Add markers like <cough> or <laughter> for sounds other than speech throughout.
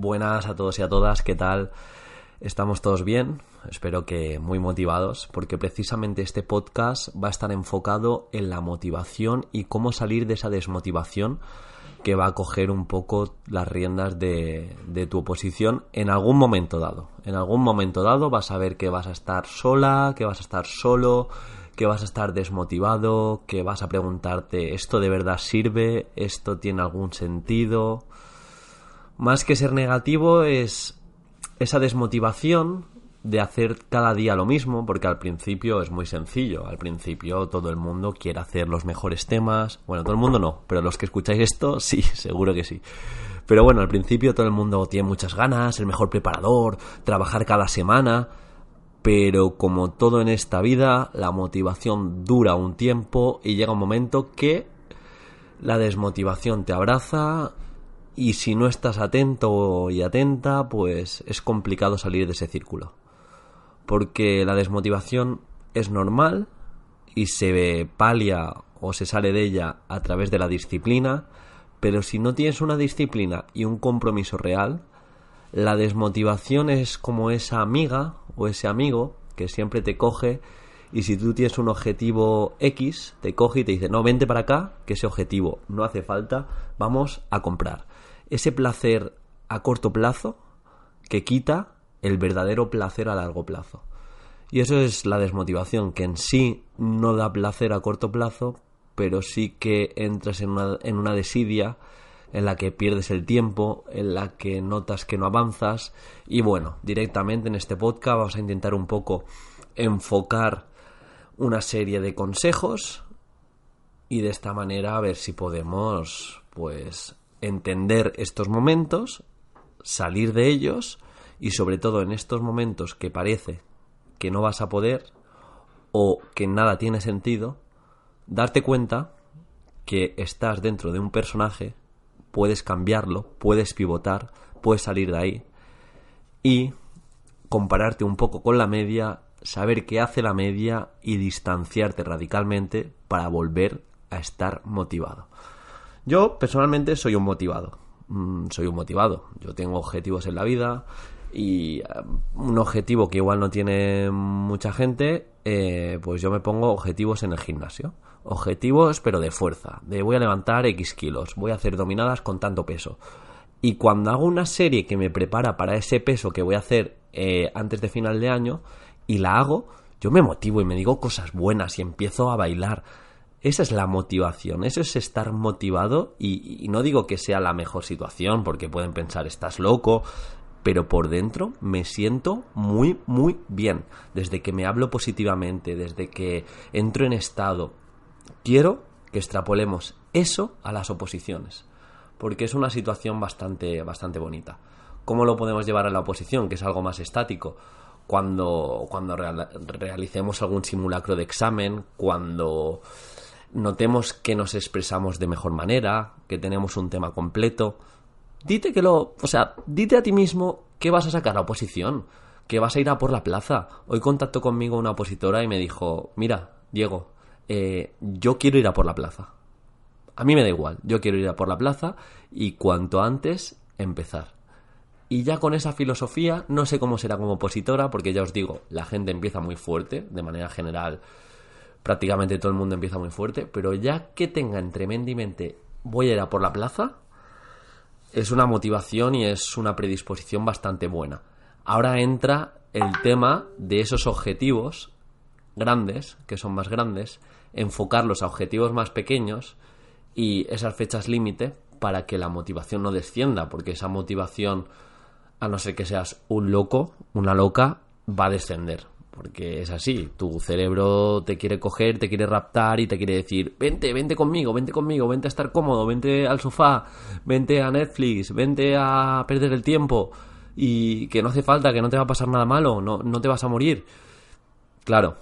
Buenas a todos y a todas, ¿qué tal? Estamos todos bien, espero que muy motivados, porque precisamente este podcast va a estar enfocado en la motivación y cómo salir de esa desmotivación que va a coger un poco las riendas de, tu oposición en algún momento dado. En algún momento dado vas a ver que vas a estar sola, que vas a estar solo, que vas a estar desmotivado, que vas a preguntarte ¿esto de verdad sirve? ¿Esto tiene algún sentido? Más que ser negativo es esa desmotivación de hacer cada día lo mismo, porque al principio es muy sencillo. Al principio todo el mundo quiere hacer los mejores temas. Bueno, todo el mundo no, pero los que escucháis esto, <laughs> sí, seguro que sí. Pero bueno, al principio todo el mundo tiene muchas ganas, el mejor preparador, trabajar cada semana. Pero como todo en esta vida, la motivación dura un tiempo y llega un momento que la desmotivación te abraza y si no estás atento y atenta, pues es complicado salir de ese círculo. Porque la desmotivación es normal y se palia o se sale de ella a través de la disciplina, pero si no tienes una disciplina y un compromiso real, la desmotivación es como esa amiga o ese amigo que siempre te coge y si tú tienes un objetivo X, te coge y te dice, no, vente para acá, que ese objetivo no hace falta, vamos a comprar ese placer a corto plazo que quita el verdadero placer a largo plazo. Y eso es la desmotivación, que en sí no da placer a corto plazo, pero sí que entras en una, en una desidia en la que pierdes el tiempo, en la que notas que no avanzas. Y bueno, directamente en este podcast vamos a intentar un poco enfocar una serie de consejos y de esta manera a ver si podemos pues entender estos momentos, salir de ellos y sobre todo en estos momentos que parece que no vas a poder o que nada tiene sentido, darte cuenta que estás dentro de un personaje, puedes cambiarlo, puedes pivotar, puedes salir de ahí y compararte un poco con la media, saber qué hace la media y distanciarte radicalmente para volver a estar motivado. Yo personalmente soy un motivado. Mm, soy un motivado. Yo tengo objetivos en la vida y um, un objetivo que igual no tiene mucha gente, eh, pues yo me pongo objetivos en el gimnasio. Objetivos pero de fuerza. De voy a levantar X kilos, voy a hacer dominadas con tanto peso. Y cuando hago una serie que me prepara para ese peso que voy a hacer eh, antes de final de año y la hago, yo me motivo y me digo cosas buenas y empiezo a bailar esa es la motivación, eso es estar motivado y, no digo que sea la mejor situación porque pueden pensar estás loco, pero por dentro me siento muy, muy bien. Desde que me hablo positivamente, desde que entro en estado, quiero que extrapolemos eso a las oposiciones, porque es una situación bastante, bastante bonita. ¿Cómo lo podemos llevar a la oposición, que es algo más estático? Cuando, cuando realicemos algún simulacro de examen, cuando notemos que nos expresamos de mejor manera, que tenemos un tema completo. Dite que lo, o sea, dite a ti mismo que vas a sacar la oposición, que vas a ir a por la plaza. Hoy contactó conmigo una opositora y me dijo, mira, Diego, eh, yo quiero ir a por la plaza. A mí me da igual, yo quiero ir a por la plaza y cuanto antes empezar. Y ya con esa filosofía, no sé cómo será como opositora, porque ya os digo, la gente empieza muy fuerte, de manera general prácticamente todo el mundo empieza muy fuerte, pero ya que tengan tremendamente voy a ir a por la plaza, es una motivación y es una predisposición bastante buena. Ahora entra el tema de esos objetivos grandes, que son más grandes, enfocarlos a objetivos más pequeños y esas fechas límite para que la motivación no descienda, porque esa motivación, a no ser que seas un loco, una loca, va a descender porque es así, tu cerebro te quiere coger, te quiere raptar y te quiere decir, vente, vente conmigo, vente conmigo, vente a estar cómodo, vente al sofá, vente a Netflix, vente a perder el tiempo y que no hace falta, que no te va a pasar nada malo, no, no te vas a morir. Claro,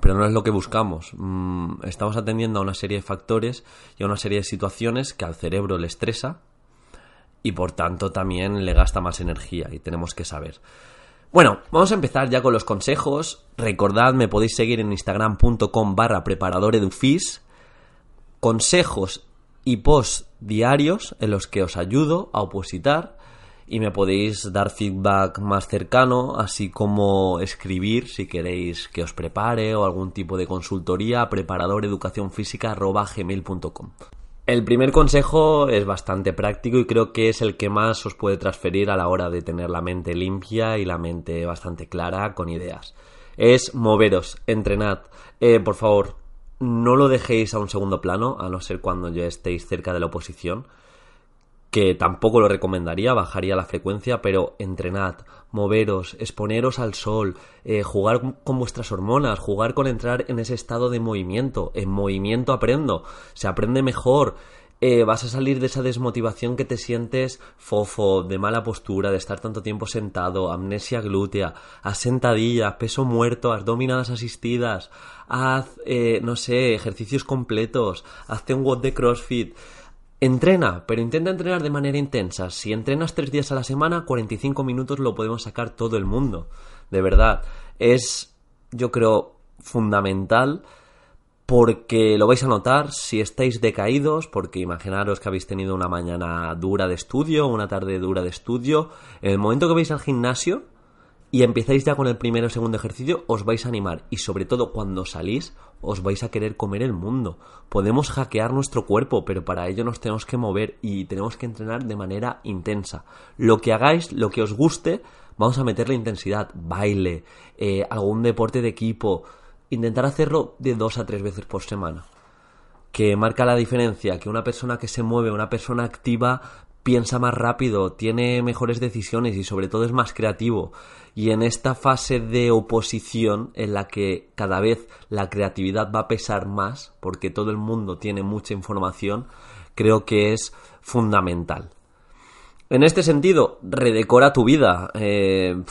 pero no es lo que buscamos. Mm, estamos atendiendo a una serie de factores y a una serie de situaciones que al cerebro le estresa y por tanto también le gasta más energía y tenemos que saber. Bueno, vamos a empezar ya con los consejos. Recordad, me podéis seguir en instagram.com barra preparadoredufis. Consejos y posts diarios en los que os ayudo a opositar y me podéis dar feedback más cercano, así como escribir si queréis que os prepare o algún tipo de consultoría preparadoreducacionfísica.gmail.com el primer consejo es bastante práctico y creo que es el que más os puede transferir a la hora de tener la mente limpia y la mente bastante clara con ideas. Es moveros, entrenad. Eh, por favor, no lo dejéis a un segundo plano, a no ser cuando ya estéis cerca de la oposición que tampoco lo recomendaría, bajaría la frecuencia, pero entrenad, moveros, exponeros al sol, eh, jugar con vuestras hormonas, jugar con entrar en ese estado de movimiento. En movimiento aprendo, se aprende mejor. Eh, vas a salir de esa desmotivación que te sientes fofo, de mala postura, de estar tanto tiempo sentado, amnesia glútea, haz sentadillas, peso muerto, haz dominadas asistidas, haz, eh, no sé, ejercicios completos, hazte un WOD de CrossFit. Entrena, pero intenta entrenar de manera intensa. Si entrenas tres días a la semana, 45 minutos lo podemos sacar todo el mundo. De verdad. Es, yo creo, fundamental porque lo vais a notar si estáis decaídos, porque imaginaros que habéis tenido una mañana dura de estudio, una tarde dura de estudio. En el momento que vais al gimnasio, y empezáis ya con el primero o segundo ejercicio, os vais a animar y sobre todo cuando salís os vais a querer comer el mundo. Podemos hackear nuestro cuerpo, pero para ello nos tenemos que mover y tenemos que entrenar de manera intensa. Lo que hagáis, lo que os guste, vamos a meterle intensidad, baile, eh, algún deporte de equipo, intentar hacerlo de dos a tres veces por semana. Que marca la diferencia, que una persona que se mueve, una persona activa, piensa más rápido, tiene mejores decisiones y sobre todo es más creativo. Y en esta fase de oposición en la que cada vez la creatividad va a pesar más, porque todo el mundo tiene mucha información, creo que es fundamental. En este sentido, redecora tu vida. Eh,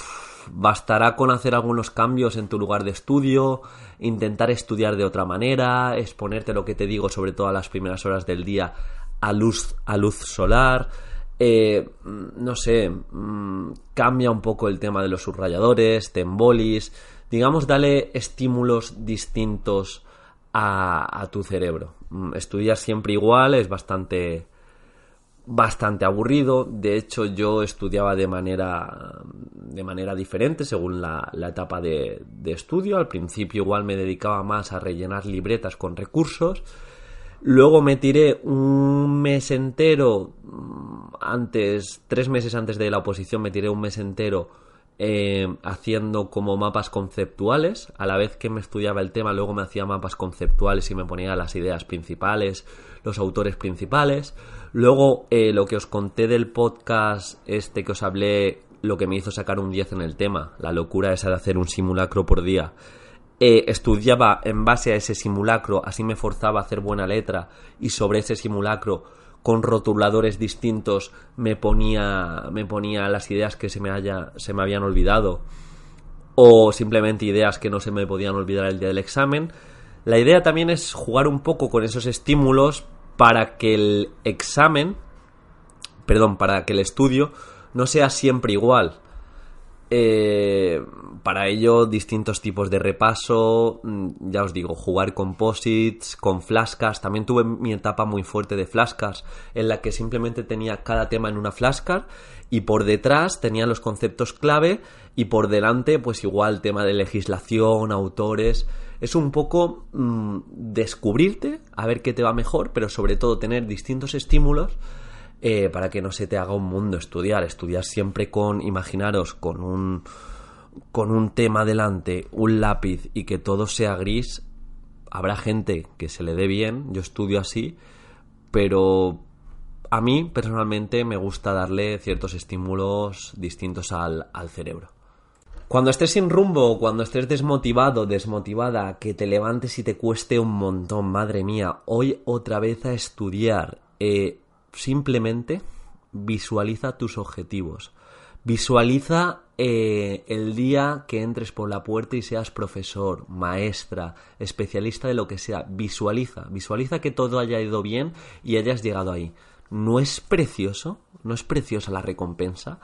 bastará con hacer algunos cambios en tu lugar de estudio, intentar estudiar de otra manera, exponerte lo que te digo sobre todo a las primeras horas del día a luz, a luz solar. Eh, no sé, mm, cambia un poco el tema de los subrayadores, tembolis, digamos, dale estímulos distintos a, tu cerebro. Mm, estudiar siempre igual es bastante bastante aburrido. De hecho, yo estudiaba de manera, de manera diferente según la, etapa de, estudio. Al principio igual me dedicaba más a rellenar libretas con recursos Luego me tiré un mes entero, mm, antes, tres meses antes de la oposición, me tiré un mes entero eh, haciendo como mapas conceptuales. A la vez que me estudiaba el tema, luego me hacía mapas conceptuales y me ponía las ideas principales, los autores principales. Luego, eh, lo que os conté del podcast este que os hablé, lo que me hizo sacar un 10 en el tema, la locura esa de hacer un simulacro por día eh, estudiaba en base a ese simulacro, así me forzaba a hacer buena letra y sobre ese simulacro con rotuladores distintos me ponía me ponía las ideas que se me haya se me habían olvidado o simplemente ideas que no se me podían olvidar el día del examen. La idea también es jugar un poco con esos estímulos para que el examen, perdón, para que el estudio no sea siempre igual. Eh, para ello, distintos tipos de repaso, mm, ya os digo, jugar composites, con flascas. También tuve mi etapa muy fuerte de flascas, en la que simplemente tenía cada tema en una flashcard y por detrás tenía los conceptos clave y por delante, pues igual, tema de legislación, autores. Es un poco mm, descubrirte, a ver qué te va mejor, pero sobre todo tener distintos estímulos eh, para que no se te haga un mundo estudiar. Estudiar siempre con, imaginaros, con un, con un tema delante, un lápiz y que todo sea gris. Habrá gente que se le dé bien, yo estudio así, pero a mí personalmente me gusta darle ciertos estímulos distintos al, al cerebro. Cuando estés sin rumbo, cuando estés desmotivado, desmotivada, que te levantes y te cueste un montón, madre mía, hoy otra vez a estudiar. Eh, simplemente visualiza tus objetivos. Visualiza eh, el día que entres por la puerta y seas profesor, maestra, especialista de lo que sea. Visualiza, visualiza que todo haya ido bien y hayas llegado ahí. ¿No es precioso? ¿No es preciosa la recompensa?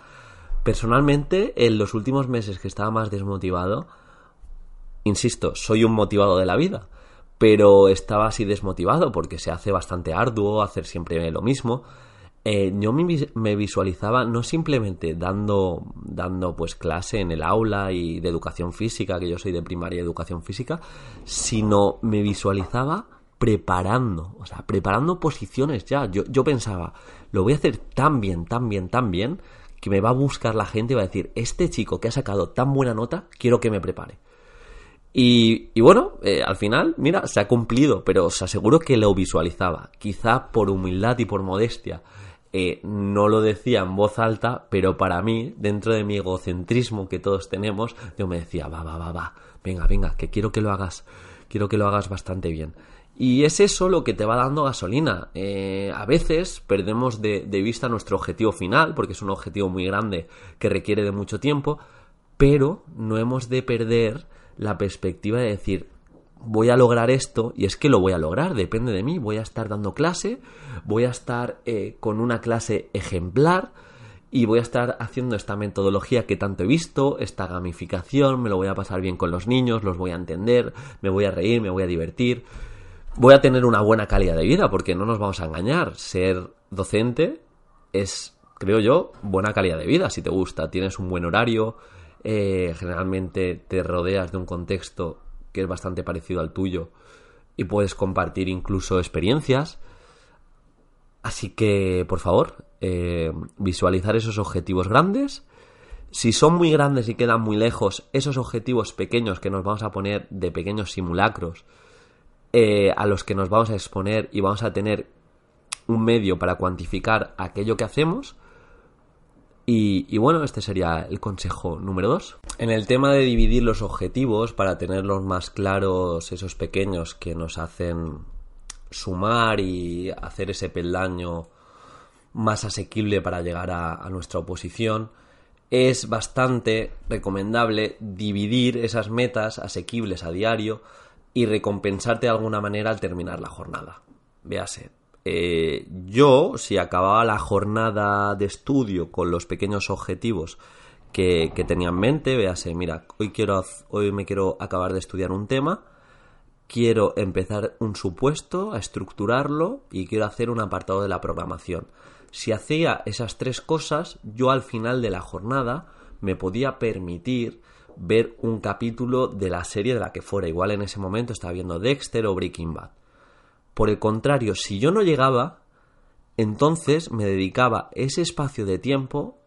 Personalmente, en los últimos meses que estaba más desmotivado, insisto, soy un motivado de la vida, pero estaba así desmotivado porque se hace bastante arduo hacer siempre lo mismo. Eh, yo me visualizaba no simplemente dando, dando pues clase en el aula y de educación física, que yo soy de primaria educación física, sino me visualizaba preparando, o sea, preparando posiciones ya. Yo, yo pensaba, lo voy a hacer tan bien, tan bien, tan bien, que me va a buscar la gente y va a decir, este chico que ha sacado tan buena nota, quiero que me prepare. Y, bueno, eh, al final, mira, se ha cumplido, pero os aseguro que lo visualizaba. Quizá por humildad y por modestia eh, no lo decía en voz alta, pero para mí, dentro de mi egocentrismo que todos tenemos, yo me decía, va, va, va, va, venga, venga, que quiero que lo hagas, quiero que lo hagas bastante bien. Y es eso lo que te va dando gasolina. Eh, a veces perdemos de, vista nuestro objetivo final, porque es un objetivo muy grande que requiere de mucho tiempo, pero no hemos de perder la perspectiva de decir, voy a lograr esto, y es que lo voy a lograr, depende de mí, voy a estar dando clase, voy a estar eh, con una clase ejemplar, y voy a estar haciendo esta metodología que tanto he visto, esta gamificación, me lo voy a pasar bien con los niños, los voy a entender, me voy a reír, me voy a divertir voy a tener una buena calidad de vida, porque no nos vamos a engañar. Ser docente es, creo yo, buena calidad de vida, si te gusta. Tienes un buen horario, eh, generalmente te rodeas de un contexto que es bastante parecido al tuyo y puedes compartir incluso experiencias. Así que, por favor, eh, visualizar esos objetivos grandes. Si son muy grandes y quedan muy lejos, esos objetivos pequeños que nos vamos a poner de pequeños simulacros, eh, a los que nos vamos a exponer y vamos a tener un medio para cuantificar aquello que hacemos. Y, bueno, este sería el consejo número dos. En el tema de dividir los objetivos para tenerlos más claros, esos pequeños que nos hacen sumar y hacer ese peldaño más asequible para llegar a nuestra oposición, es bastante recomendable dividir esas metas asequibles a diario y recompensarte de alguna manera al terminar la jornada. Véase. Eh, yo, si acababa la jornada de estudio con los pequeños objetivos que, tenía en mente, véase, mira, hoy, quiero, hoy me quiero acabar de estudiar un tema, quiero empezar un supuesto, a estructurarlo y quiero hacer un apartado de la programación. Si hacía esas tres cosas, yo al final de la jornada me podía permitir ver un capítulo de la serie de la que fuera. Igual en ese momento estaba viendo Dexter o Breaking Bad. Por el contrario, si yo no llegaba, entonces me dedicaba ese espacio de tiempo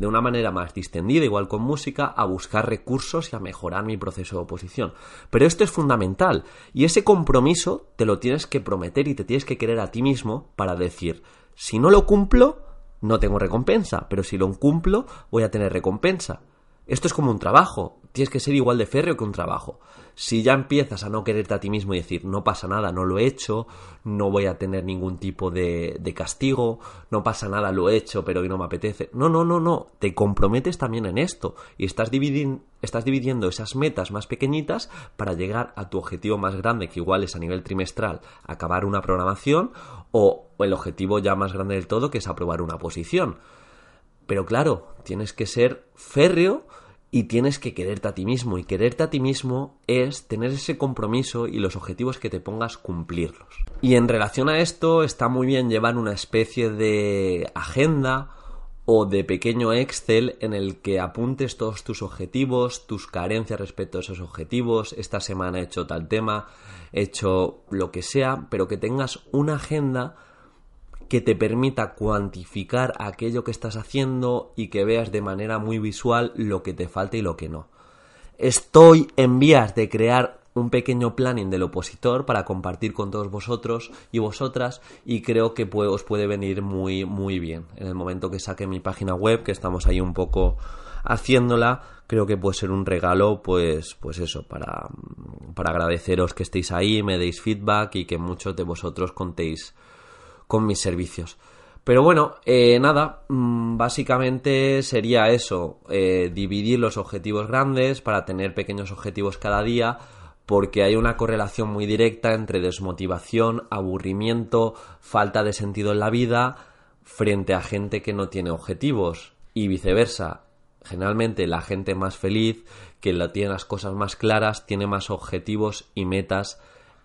de una manera más distendida, igual con música, a buscar recursos y a mejorar mi proceso de oposición. Pero esto es fundamental y ese compromiso te lo tienes que prometer y te tienes que querer a ti mismo para decir, si no lo cumplo, no tengo recompensa, pero si lo cumplo, voy a tener recompensa. Esto es como un trabajo, tienes que ser igual de férreo que un trabajo. Si ya empiezas a no quererte a ti mismo y decir, no pasa nada, no lo he hecho, no voy a tener ningún tipo de, de castigo, no pasa nada, lo he hecho, pero hoy no me apetece. No, no, no, no, te comprometes también en esto y estás, estás dividiendo esas metas más pequeñitas para llegar a tu objetivo más grande, que igual es a nivel trimestral, acabar una programación o el objetivo ya más grande del todo, que es aprobar una posición. Pero claro, tienes que ser férreo y tienes que quererte a ti mismo. Y quererte a ti mismo es tener ese compromiso y los objetivos que te pongas cumplirlos. Y en relación a esto está muy bien llevar una especie de agenda o de pequeño Excel en el que apuntes todos tus objetivos, tus carencias respecto a esos objetivos. Esta semana he hecho tal tema, he hecho lo que sea, pero que tengas una agenda que te permita cuantificar aquello que estás haciendo y que veas de manera muy visual lo que te falta y lo que no. Estoy en vías de crear un pequeño planning del opositor para compartir con todos vosotros y vosotras y creo que os puede venir muy muy bien en el momento que saque mi página web que estamos ahí un poco haciéndola creo que puede ser un regalo pues pues eso para para agradeceros que estéis ahí me deis feedback y que muchos de vosotros contéis con mis servicios pero bueno, eh, nada, mm, básicamente sería eso, eh, dividir los objetivos grandes para tener pequeños objetivos cada día, porque hay una correlación muy directa entre desmotivación, aburrimiento, falta de sentido en la vida frente a gente que no tiene objetivos y viceversa. Generalmente la gente más feliz, que tiene las cosas más claras, tiene más objetivos y metas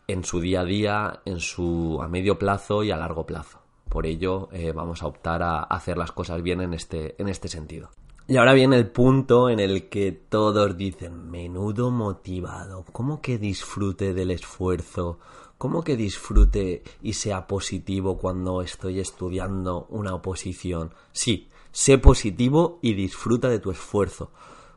en su día a día, en su a medio plazo y a largo plazo. Por ello, eh, vamos a optar a hacer las cosas bien en este, en este sentido. Y ahora viene el punto en el que todos dicen, menudo motivado, ¿cómo que disfrute del esfuerzo? ¿Cómo que disfrute y sea positivo cuando estoy estudiando una oposición? Sí, sé positivo y disfruta de tu esfuerzo.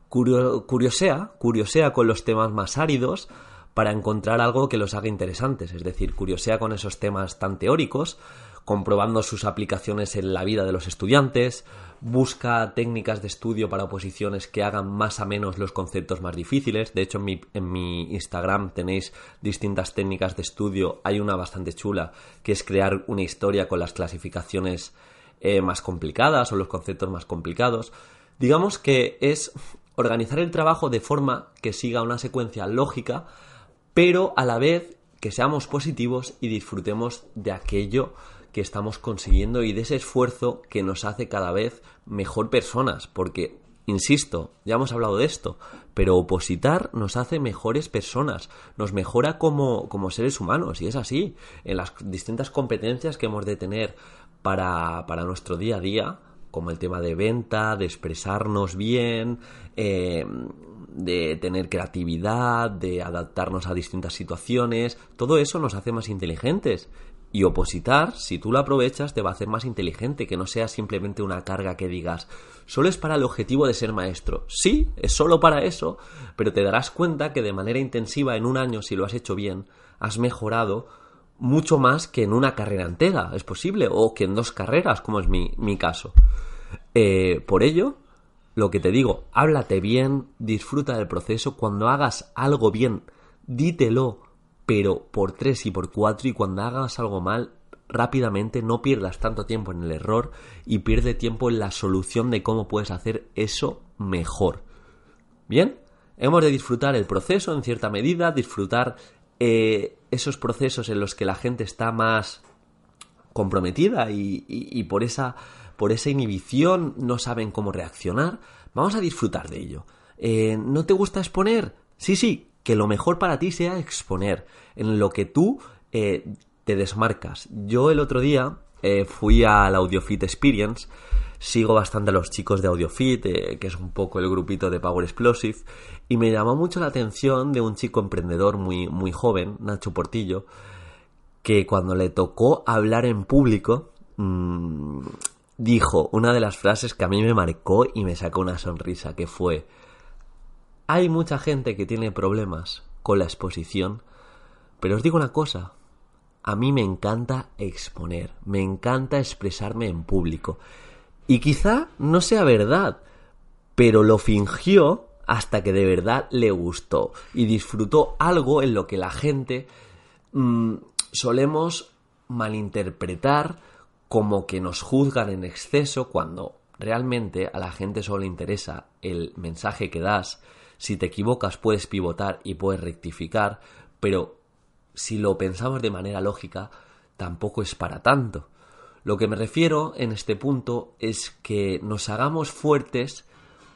curiosea, curiosea con los temas más áridos para encontrar algo que los haga interesantes, es decir, curiosea con esos temas tan teóricos comprobando sus aplicaciones en la vida de los estudiantes, busca técnicas de estudio para oposiciones que hagan más a menos los conceptos más difíciles. De hecho, en mi, Instagram tenéis distintas técnicas de estudio. Hay una bastante chula que es crear una historia con las clasificaciones eh, más complicadas o los conceptos más complicados. Digamos que es organizar el trabajo de forma que siga una secuencia lógica, pero a la vez que seamos positivos y disfrutemos de aquello que estamos consiguiendo y de ese esfuerzo que nos hace cada vez mejor personas, porque, insisto, ya hemos hablado de esto, pero opositar nos hace mejores personas, nos mejora como, como seres humanos, y es así, en las distintas competencias que hemos de tener para, para nuestro día a día, como el tema de venta, de expresarnos bien, eh, de tener creatividad, de adaptarnos a distintas situaciones, todo eso nos hace más inteligentes y opositar, si tú lo aprovechas, te va a hacer más inteligente, que no sea simplemente una carga que digas, solo es para el objetivo de ser maestro. Sí, es solo para eso, pero te darás cuenta que de manera intensiva en un año, si lo has hecho bien, has mejorado mucho más que en una carrera entera, es posible, o que en dos carreras, como es mi, mi caso. Eh, por ello, lo que te digo, háblate bien, disfruta del proceso, cuando hagas algo bien, dítelo, pero por tres y por cuatro y cuando hagas algo mal, rápidamente no pierdas tanto tiempo en el error y pierde tiempo en la solución de cómo puedes hacer eso mejor. Bien, hemos de disfrutar el proceso en cierta medida, disfrutar eh, esos procesos en los que la gente está más comprometida y, por esa por esa inhibición no saben cómo reaccionar. Vamos a disfrutar de ello. Eh, ¿No te gusta exponer? Sí, sí, que lo mejor para ti sea exponer, en lo que tú eh, te desmarcas. Yo el otro día eh, fui al AudioFit Experience, sigo bastante a los chicos de AudioFit, que es un poco el grupito de Power Explosive, y me llamó mucho la atención de un chico emprendedor muy, muy joven, Nacho Portillo, que cuando le tocó hablar en público, mmm, dijo una de las frases que a mí me marcó y me sacó una sonrisa, que fue, hay mucha gente que tiene problemas con la exposición, pero os digo una cosa, a mí me encanta exponer, me encanta expresarme en público. Y quizá no sea verdad, pero lo fingió hasta que de verdad le gustó y disfrutó algo en lo que la gente mmm, solemos malinterpretar como que nos juzgan en exceso cuando realmente a la gente solo le interesa el mensaje que das si te equivocas puedes pivotar y puedes rectificar, pero si lo pensamos de manera lógica, tampoco es para tanto. Lo que me refiero en este punto es que nos hagamos fuertes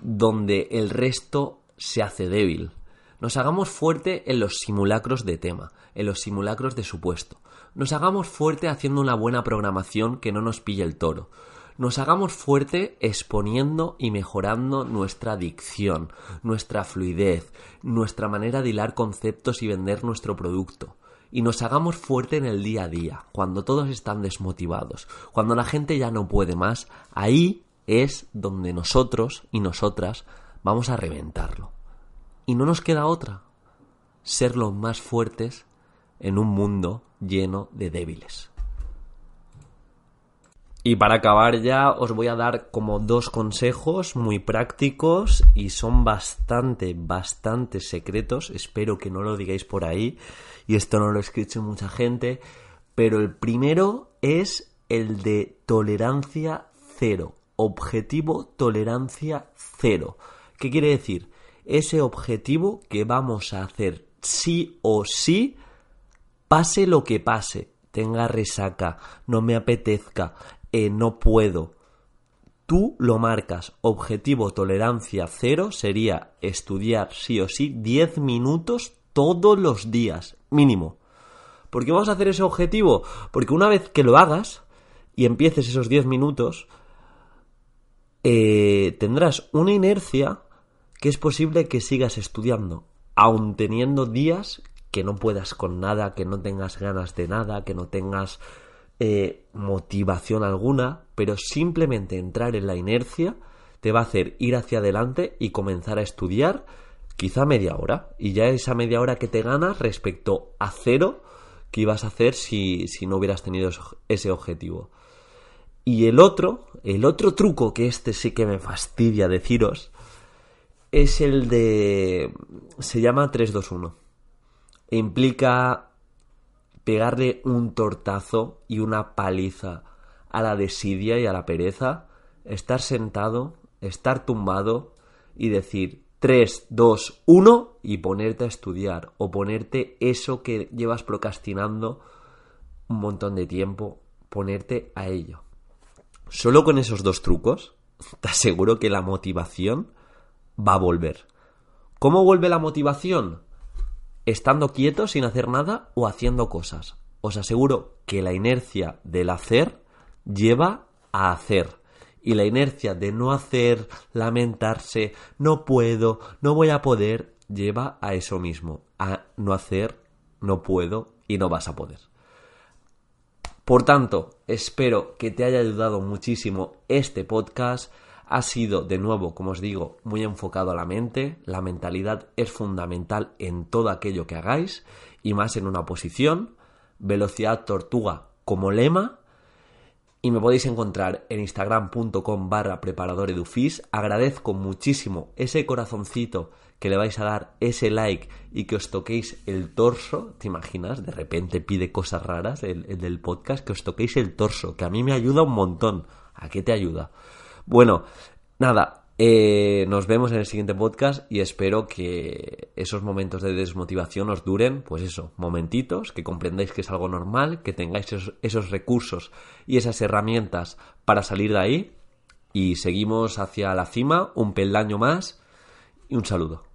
donde el resto se hace débil. Nos hagamos fuerte en los simulacros de tema, en los simulacros de supuesto. Nos hagamos fuerte haciendo una buena programación que no nos pille el toro nos hagamos fuerte exponiendo y mejorando nuestra dicción, nuestra fluidez, nuestra manera de hilar conceptos y vender nuestro producto. Y nos hagamos fuerte en el día a día, cuando todos están desmotivados, cuando la gente ya no puede más, ahí es donde nosotros y nosotras vamos a reventarlo. Y no nos queda otra. ser los más fuertes en un mundo lleno de débiles. Y para acabar ya os voy a dar como dos consejos muy prácticos y son bastante, bastante secretos. Espero que no lo digáis por ahí y esto no lo escuche mucha gente. Pero el primero es el de tolerancia cero. Objetivo tolerancia cero. ¿Qué quiere decir? Ese objetivo que vamos a hacer sí o sí, pase lo que pase, tenga resaca, no me apetezca, eh, no puedo. Tú lo marcas. Objetivo tolerancia cero sería estudiar sí o sí 10 minutos todos los días, mínimo. ¿Por qué vamos a hacer ese objetivo? Porque una vez que lo hagas y empieces esos 10 minutos, eh, tendrás una inercia que es posible que sigas estudiando, aun teniendo días que no puedas con nada, que no tengas ganas de nada, que no tengas eh, motivación alguna, pero simplemente entrar en la inercia te va a hacer ir hacia adelante y comenzar a estudiar quizá media hora. Y ya esa media hora que te ganas respecto a cero que ibas a hacer si, si no hubieras tenido ese objetivo. Y el otro, el otro truco que este sí que me fastidia deciros, es el de... se llama 321. Implica pegarle un tortazo y una paliza a la desidia y a la pereza, estar sentado, estar tumbado y decir 3, 2, 1 y ponerte a estudiar o ponerte eso que llevas procrastinando un montón de tiempo, ponerte a ello. Solo con esos dos trucos, te aseguro que la motivación va a volver. ¿Cómo vuelve la motivación? Estando quieto sin hacer nada o haciendo cosas. Os aseguro que la inercia del hacer lleva a hacer. Y la inercia de no hacer, lamentarse, no puedo, no voy a poder, lleva a eso mismo, a no hacer, no puedo y no vas a poder. Por tanto, espero que te haya ayudado muchísimo este podcast ha sido, de nuevo, como os digo, muy enfocado a la mente. La mentalidad es fundamental en todo aquello que hagáis y más en una posición. Velocidad tortuga como lema. Y me podéis encontrar en instagram.com barra preparador Agradezco muchísimo ese corazoncito que le vais a dar, ese like y que os toquéis el torso. ¿Te imaginas? De repente pide cosas raras el, el del podcast, que os toquéis el torso, que a mí me ayuda un montón. ¿A qué te ayuda? Bueno, nada, eh, nos vemos en el siguiente podcast y espero que esos momentos de desmotivación os duren, pues eso, momentitos, que comprendáis que es algo normal, que tengáis esos, esos recursos y esas herramientas para salir de ahí y seguimos hacia la cima, un peldaño más y un saludo.